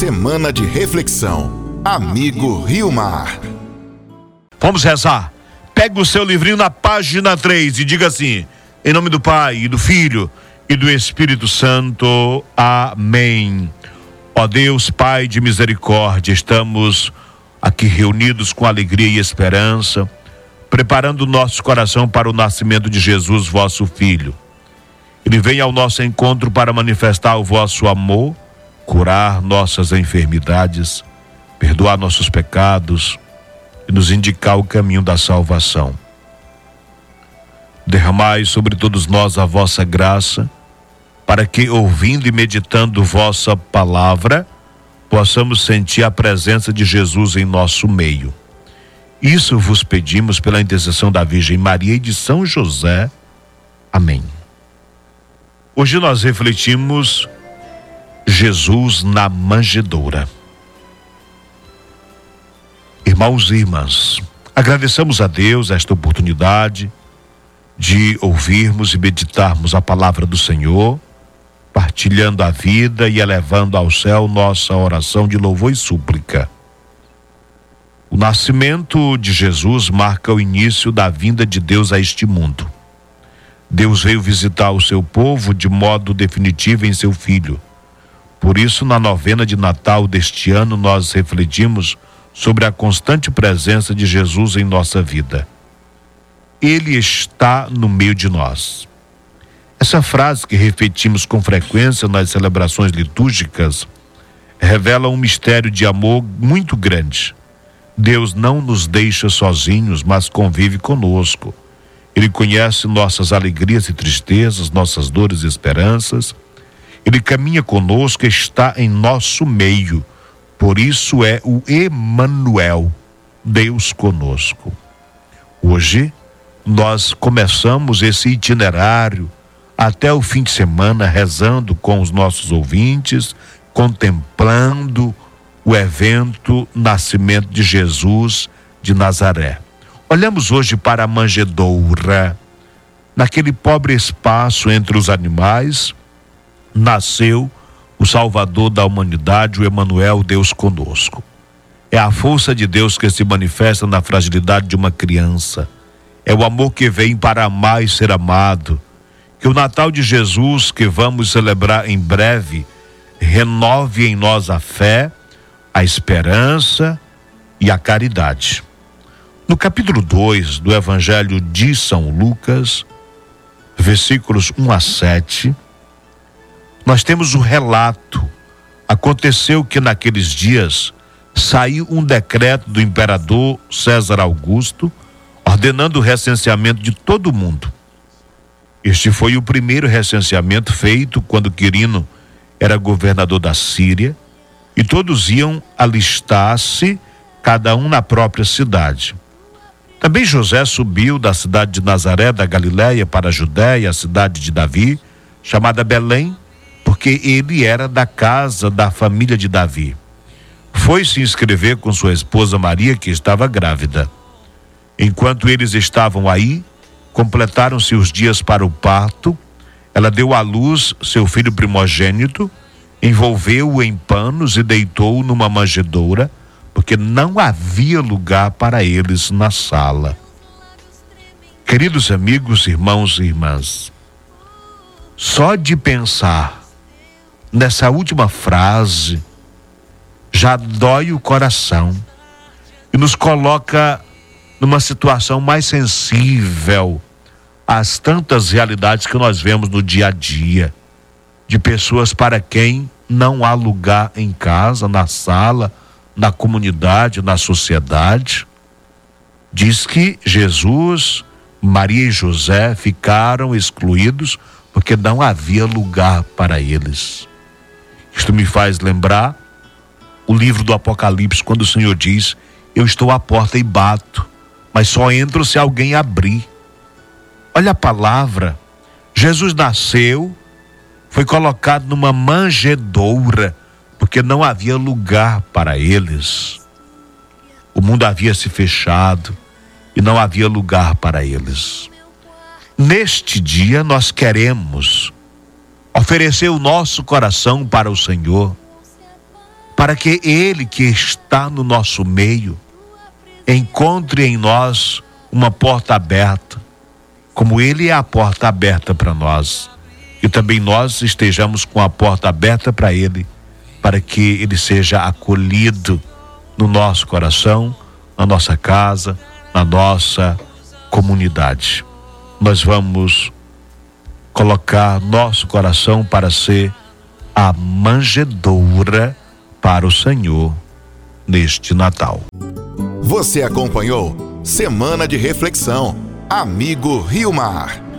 Semana de reflexão. Amigo Rio Mar. Vamos rezar. Pega o seu livrinho na página 3 e diga assim: Em nome do Pai, e do Filho e do Espírito Santo. Amém. Ó Deus, Pai de misericórdia, estamos aqui reunidos com alegria e esperança, preparando o nosso coração para o nascimento de Jesus, vosso Filho. Ele vem ao nosso encontro para manifestar o vosso amor, curar nossas enfermidades, perdoar nossos pecados e nos indicar o caminho da salvação. Derramai sobre todos nós a vossa graça, para que, ouvindo e meditando vossa palavra, possamos sentir a presença de Jesus em nosso meio. Isso vos pedimos pela intercessão da Virgem Maria e de São José. Amém. Hoje nós refletimos Jesus na manjedoura. Irmãos e irmãs, agradecemos a Deus esta oportunidade de ouvirmos e meditarmos a palavra do Senhor partilhando a vida e elevando ao céu nossa oração de louvor e súplica. O nascimento de Jesus marca o início da vinda de Deus a este mundo. Deus veio visitar o seu povo de modo definitivo em seu filho. Por isso, na novena de Natal deste ano, nós refletimos sobre a constante presença de Jesus em nossa vida. Ele está no meio de nós. Essa frase que repetimos com frequência nas celebrações litúrgicas revela um mistério de amor muito grande. Deus não nos deixa sozinhos, mas convive conosco. Ele conhece nossas alegrias e tristezas, nossas dores e esperanças. Ele caminha conosco, está em nosso meio. Por isso é o Emanuel, Deus conosco. Hoje nós começamos esse itinerário até o fim de semana rezando com os nossos ouvintes, contemplando o evento Nascimento de Jesus de Nazaré. Olhamos hoje para a manjedoura. Naquele pobre espaço entre os animais, nasceu o Salvador da humanidade, o Emanuel, Deus conosco. É a força de Deus que se manifesta na fragilidade de uma criança. É o amor que vem para amar e ser amado que o Natal de Jesus, que vamos celebrar em breve, renove em nós a fé, a esperança e a caridade. No capítulo 2 do Evangelho de São Lucas, versículos 1 a 7, nós temos o relato. Aconteceu que naqueles dias saiu um decreto do imperador César Augusto ordenando o recenseamento de todo mundo. Este foi o primeiro recenseamento feito quando Quirino era governador da Síria e todos iam alistar-se, cada um na própria cidade. Também José subiu da cidade de Nazaré da Galiléia para a Judéia, a cidade de Davi, chamada Belém, porque ele era da casa da família de Davi. Foi se inscrever com sua esposa Maria, que estava grávida. Enquanto eles estavam aí, Completaram-se os dias para o parto. Ela deu à luz seu filho primogênito, envolveu-o em panos e deitou-o numa manjedoura, porque não havia lugar para eles na sala. Queridos amigos, irmãos e irmãs, só de pensar nessa última frase já dói o coração e nos coloca numa situação mais sensível às tantas realidades que nós vemos no dia a dia, de pessoas para quem não há lugar em casa, na sala, na comunidade, na sociedade. Diz que Jesus, Maria e José ficaram excluídos porque não havia lugar para eles. Isto me faz lembrar o livro do Apocalipse, quando o Senhor diz: Eu estou à porta e bato mas só entro se alguém abrir. Olha a palavra. Jesus nasceu, foi colocado numa manjedoura, porque não havia lugar para eles. O mundo havia se fechado e não havia lugar para eles. Neste dia nós queremos oferecer o nosso coração para o Senhor para que Ele que está no nosso meio encontre em nós uma porta aberta, como Ele é a porta aberta para nós, e também nós estejamos com a porta aberta para Ele, para que Ele seja acolhido no nosso coração, na nossa casa, na nossa comunidade. Nós vamos colocar nosso coração para ser a manjedoura para o Senhor neste Natal. Você acompanhou Semana de Reflexão. Amigo Rio Mar.